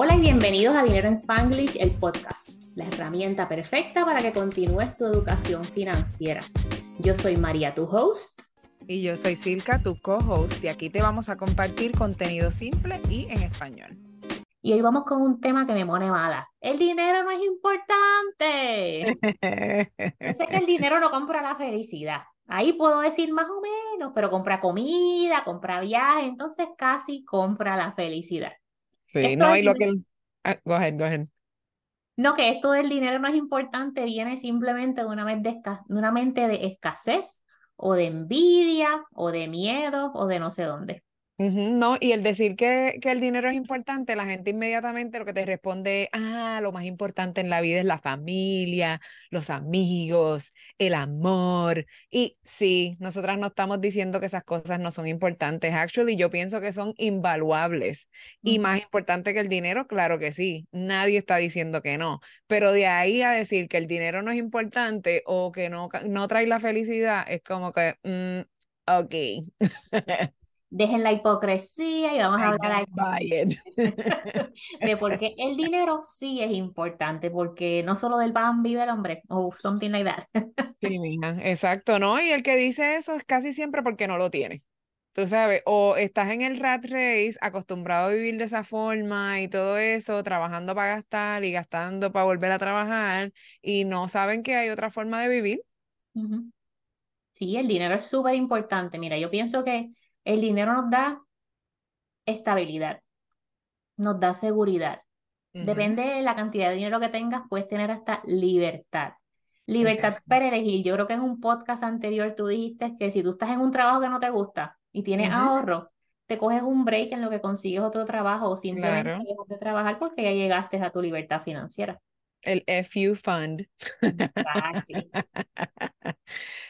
Hola y bienvenidos a Dinero en Spanglish, el podcast, la herramienta perfecta para que continúes tu educación financiera. Yo soy María, tu host. Y yo soy Silka, tu co-host, y aquí te vamos a compartir contenido simple y en español. Y hoy vamos con un tema que me pone mala. El dinero no es importante. Yo sé que el dinero no compra la felicidad. Ahí puedo decir más o menos, pero compra comida, compra viajes, entonces casi compra la felicidad. Sí, no, y lo que... Ah, go ahead, go ahead. No, que esto del dinero no es importante, viene simplemente de una, mente de, de una mente de escasez o de envidia o de miedo o de no sé dónde. No, y el decir que, que, el dinero es importante, la gente inmediatamente lo que te responde, ah, lo más importante en la vida es la familia, los amigos, el amor. Y sí, nosotras no estamos diciendo que esas cosas no son importantes. Actually, yo pienso que son invaluables. Y más importante que el dinero, claro que sí. Nadie está diciendo que no. Pero de ahí a decir que el dinero no es importante o que no, no trae la felicidad, es como que, mm, ok. dejen la hipocresía y vamos a hablar de por qué el dinero sí es importante, porque no solo del pan vive el hombre, o something like that. sí, mija, exacto, ¿no? Y el que dice eso es casi siempre porque no lo tiene. Tú sabes, o estás en el rat race, acostumbrado a vivir de esa forma y todo eso, trabajando para gastar y gastando para volver a trabajar, y no saben que hay otra forma de vivir. Sí, el dinero es súper importante. Mira, yo pienso que el dinero nos da estabilidad, nos da seguridad. Depende de la cantidad de dinero que tengas, puedes tener hasta libertad. Libertad para elegir. Yo creo que en un podcast anterior tú dijiste que si tú estás en un trabajo que no te gusta y tienes ahorro, te coges un break en lo que consigues otro trabajo o simplemente dejas de trabajar porque ya llegaste a tu libertad financiera. El FU Fund.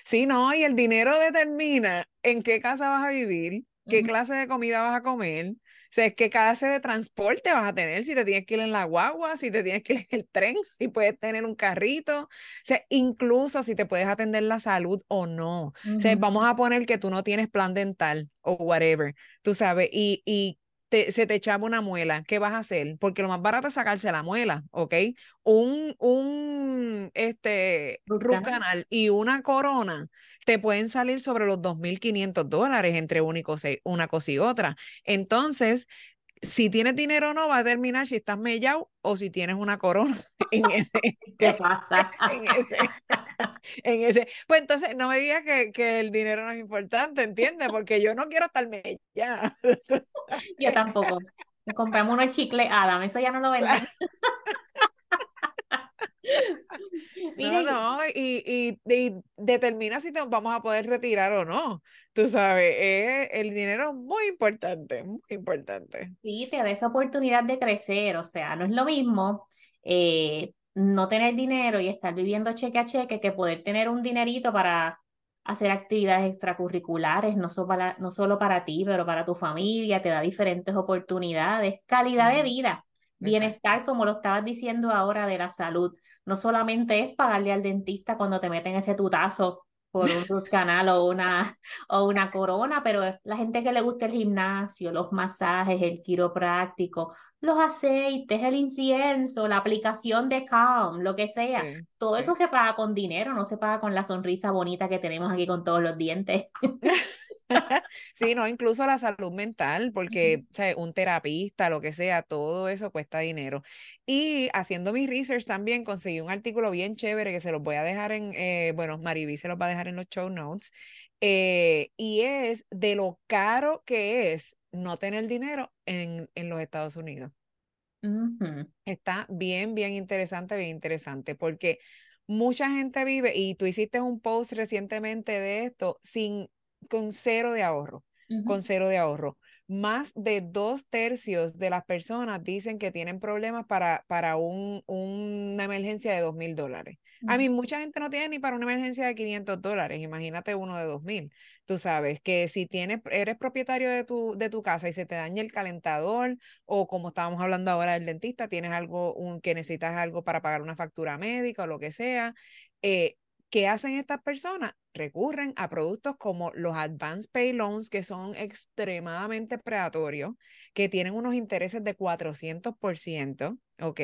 sí, no, y el dinero determina en qué casa vas a vivir, qué clase de comida vas a comer, o sea, qué clase de transporte vas a tener, si te tienes que ir en la guagua, si te tienes que ir en el tren, si puedes tener un carrito, o sea, incluso si te puedes atender la salud o no. O sea, vamos a poner que tú no tienes plan dental o whatever, tú sabes, y, y se te echaba una muela, ¿qué vas a hacer? Porque lo más barato es sacarse la muela, ¿ok? Un, un este, root canal y una corona te pueden salir sobre los 2.500 dólares entre una cosa y otra. Entonces, si tienes dinero o no, va a determinar si estás mellado o si tienes una corona en ese. ¿Qué pasa? en, ese, en ese. Pues entonces no me digas que, que, el dinero no es importante, ¿entiendes? Porque yo no quiero estar mellada. yo tampoco. Compramos unos chicles Adam, eso ya no lo venden. no, no, y, y, y, determina si te vamos a poder retirar o no. Tú sabes, eh, el dinero es muy importante, muy importante. Sí, te da esa oportunidad de crecer, o sea, no es lo mismo eh, no tener dinero y estar viviendo cheque a cheque que poder tener un dinerito para hacer actividades extracurriculares, no solo para, no solo para ti, pero para tu familia, te da diferentes oportunidades, calidad de vida, bienestar, como lo estabas diciendo ahora, de la salud. No solamente es pagarle al dentista cuando te meten ese tutazo por un canal o una, o una corona, pero la gente que le gusta el gimnasio, los masajes, el quiropráctico, los aceites, el incienso, la aplicación de Calm, lo que sea, todo eso se paga con dinero, no se paga con la sonrisa bonita que tenemos aquí con todos los dientes. sí, no, incluso la salud mental, porque un terapista, lo que sea, todo eso cuesta dinero. Y haciendo mi research también conseguí un artículo bien chévere que se los voy a dejar en, eh, bueno, Mariví se los va a dejar en los show notes, eh, y es de lo caro que es no tener dinero en, en los Estados Unidos. Está bien, bien interesante, bien interesante, porque mucha gente vive, y tú hiciste un post recientemente de esto, sin con cero de ahorro, con cero de ahorro. Más de dos tercios de las personas dicen que tienen problemas para, para un, una emergencia de dos mil dólares. A mí mucha gente no tiene ni para una emergencia de 500 dólares, imagínate uno de dos mil. Tú sabes que si tienes, eres propietario de tu, de tu casa y se te daña el calentador o como estábamos hablando ahora del dentista, tienes algo un, que necesitas algo para pagar una factura médica o lo que sea, eh, ¿Qué hacen estas personas? Recurren a productos como los Advanced Pay Loans, que son extremadamente predatorios, que tienen unos intereses de 400%, ¿ok?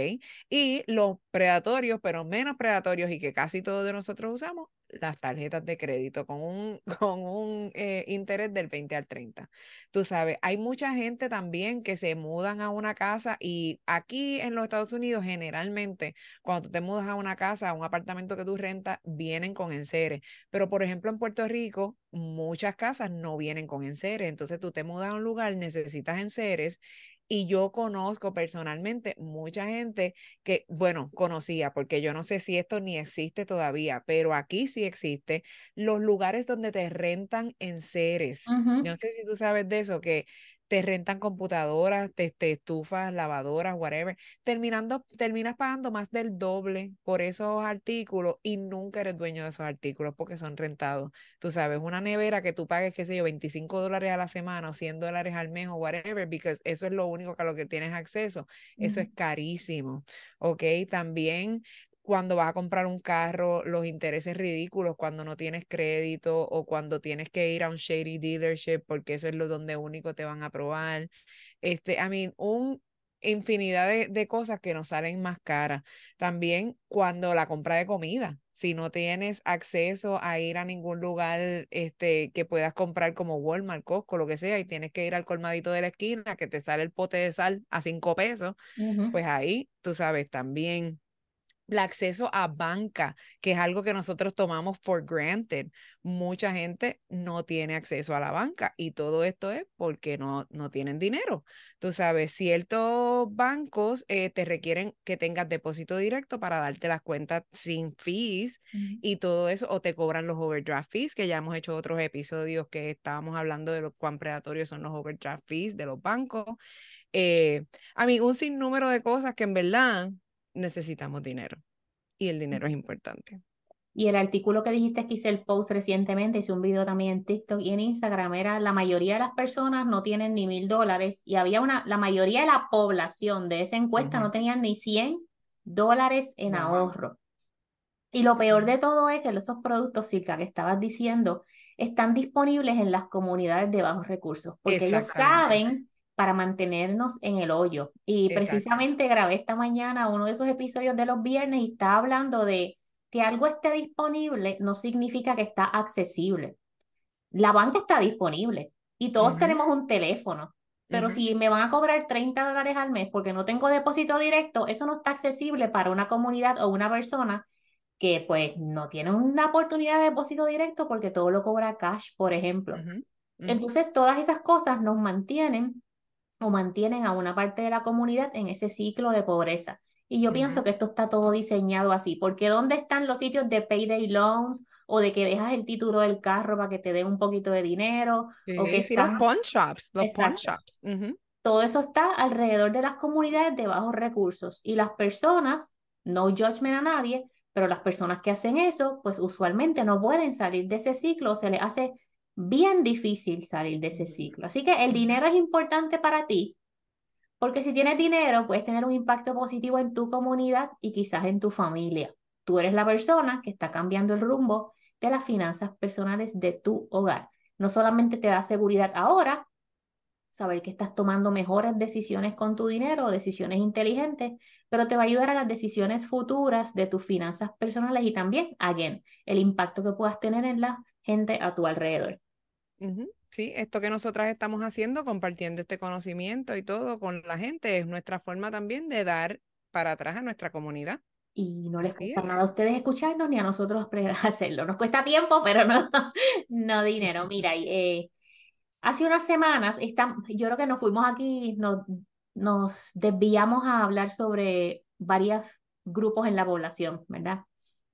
Y los predatorios, pero menos predatorios y que casi todos de nosotros usamos, las tarjetas de crédito con un, con un eh, interés del 20 al 30. Tú sabes, hay mucha gente también que se mudan a una casa y aquí en los Estados Unidos generalmente cuando tú te mudas a una casa, a un apartamento que tú rentas, vienen con enseres. Pero por ejemplo en Puerto Rico, muchas casas no vienen con enseres. Entonces tú te mudas a un lugar, necesitas enseres y yo conozco personalmente mucha gente que, bueno, conocía, porque yo no sé si esto ni existe todavía, pero aquí sí existe, los lugares donde te rentan en seres. No sé si tú sabes de eso, que te rentan computadoras, te, estufas, lavadoras, whatever, terminando, terminas pagando más del doble por esos artículos y nunca eres dueño de esos artículos porque son rentados. Tú sabes, una nevera que tú pagues, qué sé yo, 25 dólares a la semana o 100 dólares al mes o whatever, porque eso es lo único a lo que tienes acceso. Eso es carísimo, ¿ok? También cuando vas a comprar un carro, los intereses ridículos cuando no tienes crédito o cuando tienes que ir a un shady dealership porque eso es lo donde único te van a aprobar. Este, I mean, un infinidad de, de cosas que nos salen más caras. También cuando la compra de comida, si no tienes acceso a ir a ningún lugar este, que puedas comprar como Walmart, Costco, lo que sea, y tienes que ir al colmadito de la esquina que te sale el pote de sal a cinco pesos, pues ahí, tú sabes, también el acceso a banca, que es algo que nosotros tomamos for granted. Mucha gente no tiene acceso a la banca y todo esto es porque no, no tienen dinero. Tú sabes, ciertos bancos eh, te requieren que tengas depósito directo para darte las cuentas sin fees y todo eso, o te cobran los overdraft fees, que ya hemos hecho otros episodios que estábamos hablando de lo cuán predatorios son los overdraft fees de los bancos. Eh, a mí, un sinnúmero de cosas que en verdad necesitamos dinero y el dinero es importante. Y el artículo que dijiste que hice el post recientemente, hice un video también en TikTok y en Instagram, era la mayoría de las personas no tienen ni mil dólares y había una, la mayoría de la población de esa encuesta no tenían ni 100 dólares en ahorro. Y lo peor de todo es que esos productos, Silka, que estabas diciendo, están disponibles en las comunidades de bajos recursos, porque ellos saben para mantenernos en el hoyo. Y precisamente grabé esta mañana uno de esos episodios de los viernes y está hablando de que algo esté disponible no significa que está accesible. La banca está disponible y todos tenemos un teléfono, pero si me van a cobrar 30 dólares al mes porque no tengo depósito directo, eso no está accesible para una comunidad o una persona que pues no tiene una oportunidad de depósito directo porque todo lo cobra cash, por ejemplo. Entonces, todas esas cosas nos mantienen o mantienen a una parte de la comunidad en ese ciclo de pobreza. Y yo pienso que esto está todo diseñado así, porque ¿dónde están los sitios de payday loans o de que dejas el título del carro para que te dé un poquito de dinero? o que sí, los pawn shops, los pawn shops. Todo eso está alrededor de las comunidades de bajos recursos y las personas, no judgment a nadie, pero las personas que hacen eso, pues usualmente no pueden salir de ese ciclo, se les hace bien difícil salir de ese ciclo. Así que el dinero es importante para ti, porque si tienes dinero, puedes tener un impacto positivo en tu comunidad y quizás en tu familia. Tú eres la persona que está cambiando el rumbo de las finanzas personales de tu hogar. No solamente te da seguridad ahora, saber que estás tomando mejores decisiones con tu dinero, decisiones inteligentes, pero te va a ayudar a las decisiones futuras de tus finanzas personales y también, again, el impacto que puedas tener en la gente a tu alrededor. Sí, esto que nosotras estamos haciendo, compartiendo este conocimiento y todo con la gente, es nuestra forma también de dar para atrás a nuestra comunidad. Y no les cuesta nada a ustedes escucharnos ni a nosotros hacerlo. Nos cuesta tiempo, pero no, no dinero. Mira, eh, hace unas semanas, yo creo que nos fuimos aquí, nos, nos desviamos a hablar sobre varios grupos en la población, ¿verdad?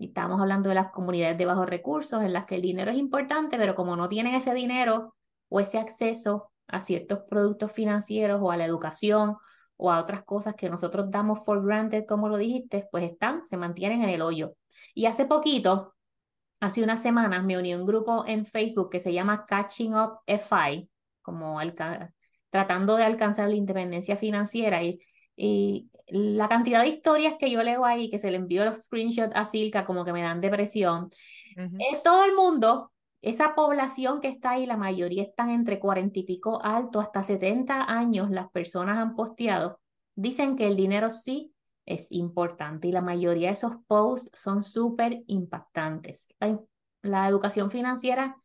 Y estamos hablando de las comunidades de bajos recursos en las que el dinero es importante, pero como no tienen ese dinero o ese acceso a ciertos productos financieros o a la educación o a otras cosas que nosotros damos for granted, como lo dijiste, pues están, se mantienen en el hoyo. Y hace poquito, hace unas semanas, me uní a un grupo en Facebook que se llama Catching Up FI, como tratando de alcanzar la independencia financiera y, y la cantidad de historias que yo leo ahí, que se le envío los screenshots a Silka, como que me dan depresión. es todo el mundo, esa población que está ahí, la mayoría están entre cuarenta y pico alto, hasta 70 años, las personas han posteado, dicen que el dinero sí es importante y la mayoría de esos posts son súper impactantes. la educación financiera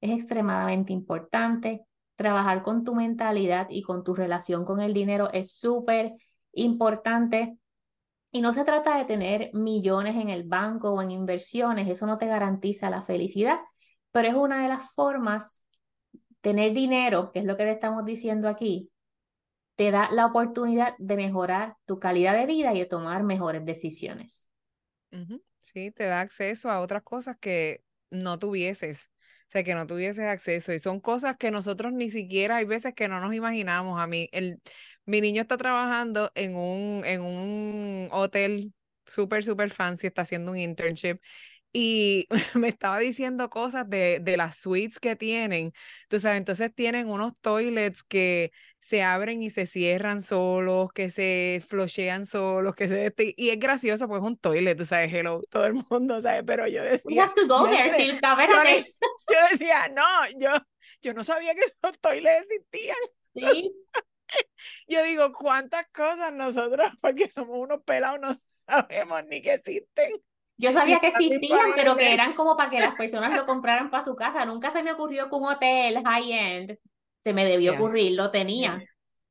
es extremadamente importante. Trabajar con tu mentalidad y con tu relación con el dinero es súper importante. Y no se trata de tener millones en el banco o en inversiones, eso no te garantiza la felicidad, pero es una de las formas, tener dinero, que es lo que te estamos diciendo aquí, te da la oportunidad de mejorar tu calidad de vida y de tomar mejores decisiones. Sí, te da acceso a otras cosas que no tuvieses sea, que no tuvieses acceso. Y son cosas que nosotros ni siquiera, hay veces que no nos imaginamos. A mí, el, mi niño está trabajando en un, en un hotel súper, súper fancy, está haciendo un internship y me estaba diciendo cosas de, de las suites que tienen. Tú sabes, entonces tienen unos toilets que se abren y se cierran solos, que se flushean solos, que se... Y es gracioso, pues es un toilet, tú sabes, hello, todo el mundo, ¿sabes? Pero yo decía... We have to go there, Silka, yo, decía, no, yo, yo no sabía que esos toilets existían. Sí. Yo digo, ¿cuántas cosas nosotros, porque somos unos pelados, no sabemos ni que existen? Yo sabía que existían, pero que eran como para que las personas lo compraran para su casa. Nunca se me ocurrió que un hotel high-end se me debió ocurrir, lo tenía.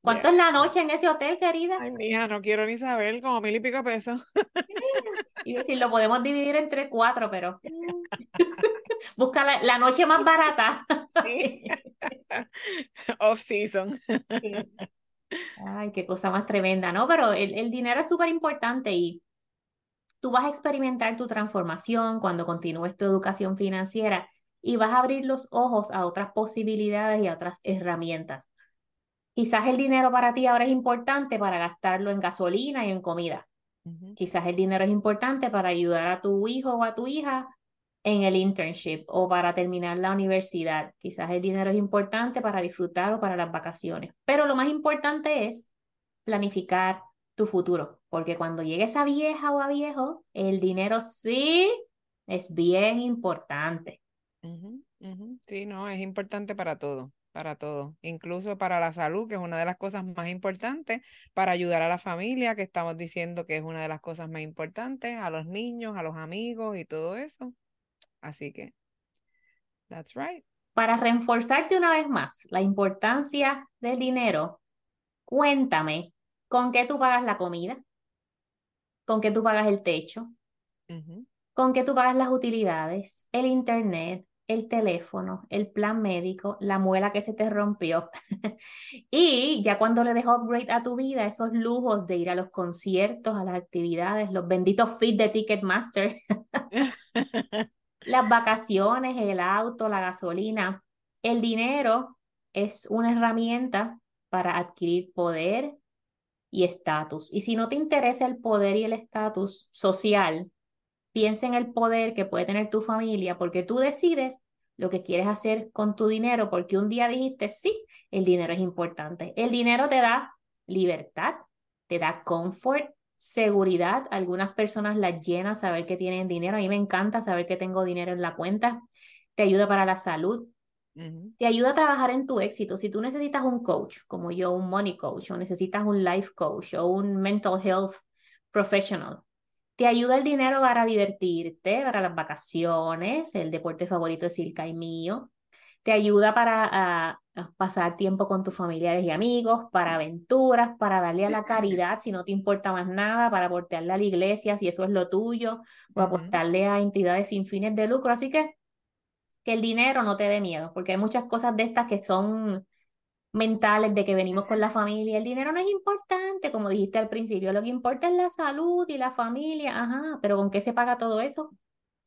¿Cuánto es la noche en ese hotel, querida? Ay, mija, no quiero ni saber, como mil y pico pesos. y decir, lo podemos dividir entre cuatro, pero busca la, noche más barata. Off season. Ay, qué cosa más tremenda, ¿no? Pero el, el dinero es súper importante y tú vas a experimentar tu transformación cuando continúes tu educación financiera y vas a abrir los ojos a otras posibilidades y a otras herramientas. Quizás el dinero para ti ahora es importante para gastarlo en gasolina y en comida. Quizás el dinero es importante para ayudar a tu hijo o a tu hija en el internship o para terminar la universidad. Quizás el dinero es importante para disfrutar o para las vacaciones. Pero lo más importante es planificar tu futuro, porque cuando llegues a vieja o a viejo, el dinero sí es bien importante. Sí, no, es importante para todo, para todo, incluso para la salud, que es una de las cosas más importantes, para ayudar a la familia, que estamos diciendo que es una de las cosas más importantes, a los niños, a los amigos y todo eso. Así que, that's right. Para reforzarte una vez más la importancia del dinero, cuéntame, ¿con qué tú pagas la comida? ¿Con qué tú pagas el techo? ¿Con qué tú pagas las utilidades? El internet, el teléfono, el plan médico, la muela que se te rompió. y ya cuando le dejo upgrade a tu vida, esos lujos de ir a los conciertos, a las actividades, los benditos feed de Ticketmaster, las vacaciones, el auto, la gasolina, el dinero es una herramienta para adquirir poder y estatus. Y si no te interesa el poder y el estatus social, Piensa en el poder que puede tener tu familia porque tú decides lo que quieres hacer con tu dinero porque un día dijiste, sí, el dinero es importante. El dinero te da libertad, te da confort, seguridad. Algunas personas las llenan saber que tienen dinero. A mí me encanta saber que tengo dinero en la cuenta. Te ayuda para la salud. Te ayuda a trabajar en tu éxito. Si tú necesitas un coach, como yo, un money coach, o necesitas un life coach o un mental health professional, te ayuda el dinero para divertirte, para las vacaciones, el deporte favorito es Silka y mío. Te ayuda para pasar tiempo con tus familiares y amigos, para aventuras, para darle a la caridad si no te importa más nada, para aportarle a la iglesia si eso es lo tuyo, o aportarle a entidades sin fines de lucro. Así que que el dinero no te dé miedo, porque hay muchas cosas de estas que son mentales de que venimos con la familia. El dinero no es importante, como dijiste al principio, lo que importa es la salud y la familia, ajá, pero ¿con qué se paga todo eso?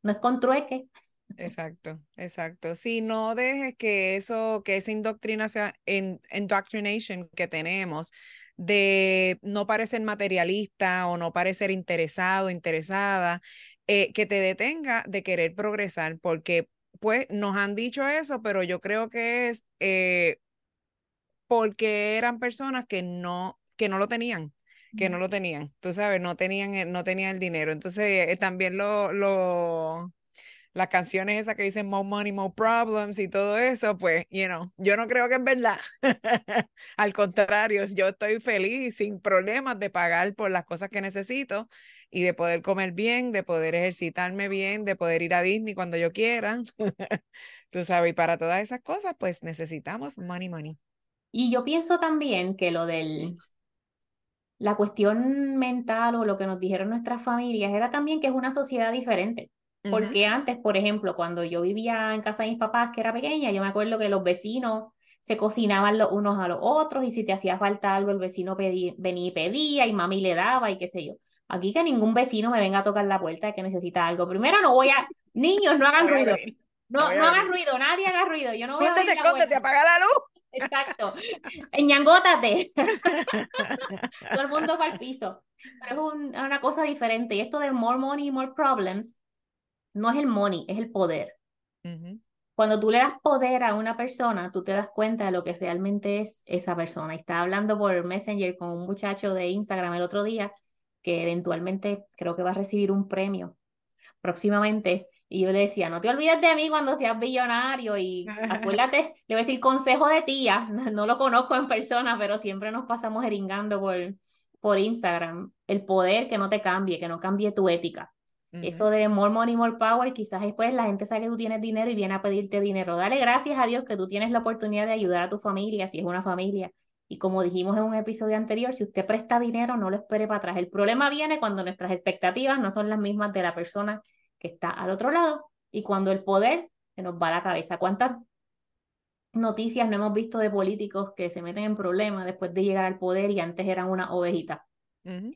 No es con trueque. Exacto, exacto. Si no dejes que eso, que esa indoctrinación, en, indoctrination que tenemos de no parecer materialista o no parecer interesado, interesada, eh, que te detenga de querer progresar, porque pues nos han dicho eso, pero yo creo que es eh, porque eran personas que no, que no lo tenían. que no lo tenían, tú sabes, no tenían, no tenían el dinero. Entonces, eh, también lo, lo, las canciones esas que dicen more money, more problems y todo eso, pues, you know, yo no creo que es verdad. Al contrario, yo estoy feliz, sin problemas de pagar por las cosas que necesito y de poder comer bien, de poder ejercitarme bien, de poder ir a Disney cuando yo quiera. Tú sabes, y para todas esas cosas, pues necesitamos money, money. Y yo pienso también que lo del la cuestión mental o lo que nos dijeron nuestras familias era también que es una sociedad diferente. Porque antes, por ejemplo, cuando yo vivía en casa de mis papás, que era pequeña, yo me acuerdo que los vecinos se cocinaban los unos a los otros y si te hacía falta algo, el vecino venía y pedía y mami le daba y qué sé yo. Aquí que ningún vecino me venga a tocar la puerta de que necesita algo. Primero no voy a... Niños, no hagan ruido. No, no hagan ruido, nadie haga ruido. Yo no voy a apaga la luz. Exacto. Ñangótate. Todo el mundo para el piso. Pero es una cosa diferente. Y esto de more money, more problems, no es el money, es el poder. Cuando tú le das poder a una persona, tú te das cuenta de lo que realmente es esa persona. Y estaba hablando por Messenger con un muchacho de Instagram el otro día que eventualmente creo que va a recibir un premio próximamente. Y yo le decía, no te olvides de mí cuando seas billonario y acuérdate, le voy a decir consejo de tía, no, lo conozco en persona, pero siempre nos pasamos eringando por, por Instagram. El poder que no te cambie, que no cambie tu ética. Eso de more money, more power, quizás después la gente sabe que tú tienes dinero y viene a pedirte dinero. Dale gracias a Dios que tú tienes la oportunidad de ayudar a tu familia, si es una familia. Y como dijimos en un episodio anterior, si usted presta dinero, no lo espere para atrás. El problema viene cuando nuestras expectativas no son las mismas de la persona que está al otro lado y cuando el poder se nos va a la cabeza. ¿Cuántas noticias no hemos visto de políticos que se meten en problemas después de llegar al poder y antes eran una ovejita?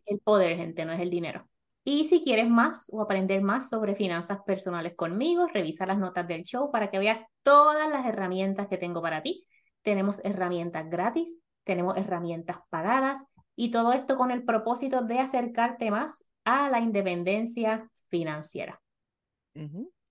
El poder, gente, no es el dinero. Y si quieres más o aprender más sobre finanzas personales conmigo, revisa las notas del show para que veas todas las herramientas que tengo para ti. Tenemos herramientas gratis, tenemos herramientas pagadas y todo esto con el propósito de acercarte más a la independencia financiera.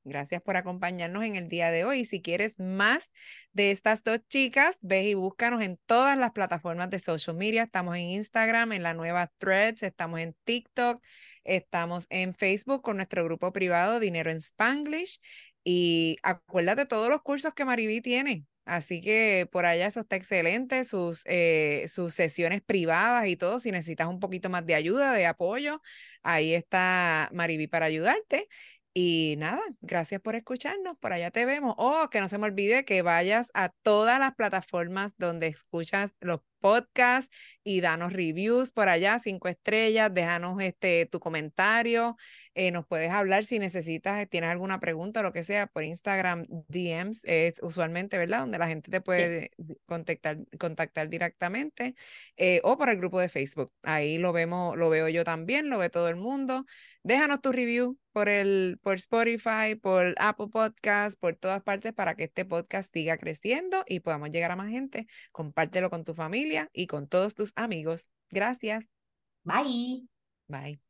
Gracias por acompañarnos en el día de hoy. Si quieres más de estas dos chicas, ve y búscanos en todas las plataformas de social media. Estamos en Instagram, en la nueva Threads, estamos en TikTok, Estamos en Facebook con nuestro grupo privado Dinero en Spanglish. Y acuérdate todos los cursos que Mariví tiene. Así que por allá eso está excelente, sus, eh, sus sesiones privadas y todo. Si necesitas un poquito más de ayuda, de apoyo, ahí está Mariví para ayudarte. Y nada, gracias por escucharnos. Por allá te vemos. Oh, que no se me olvide que vayas a todas las plataformas donde escuchas los podcasts y danos reviews por allá, cinco estrellas, déjanos este, tu comentario, eh, nos puedes hablar si necesitas, tienes alguna pregunta o lo que sea, por Instagram DMs es usualmente, ¿verdad? Donde la gente te puede contactar, contactar directamente eh, o por el grupo de Facebook. Ahí lo vemos, lo veo yo también, lo ve todo el mundo. Déjanos tu review por el por Spotify, por Apple Podcast, por todas partes para que este podcast siga creciendo y podamos llegar a más gente. Compártelo con tu familia y con todos tus amigos. Gracias. Bye. Bye.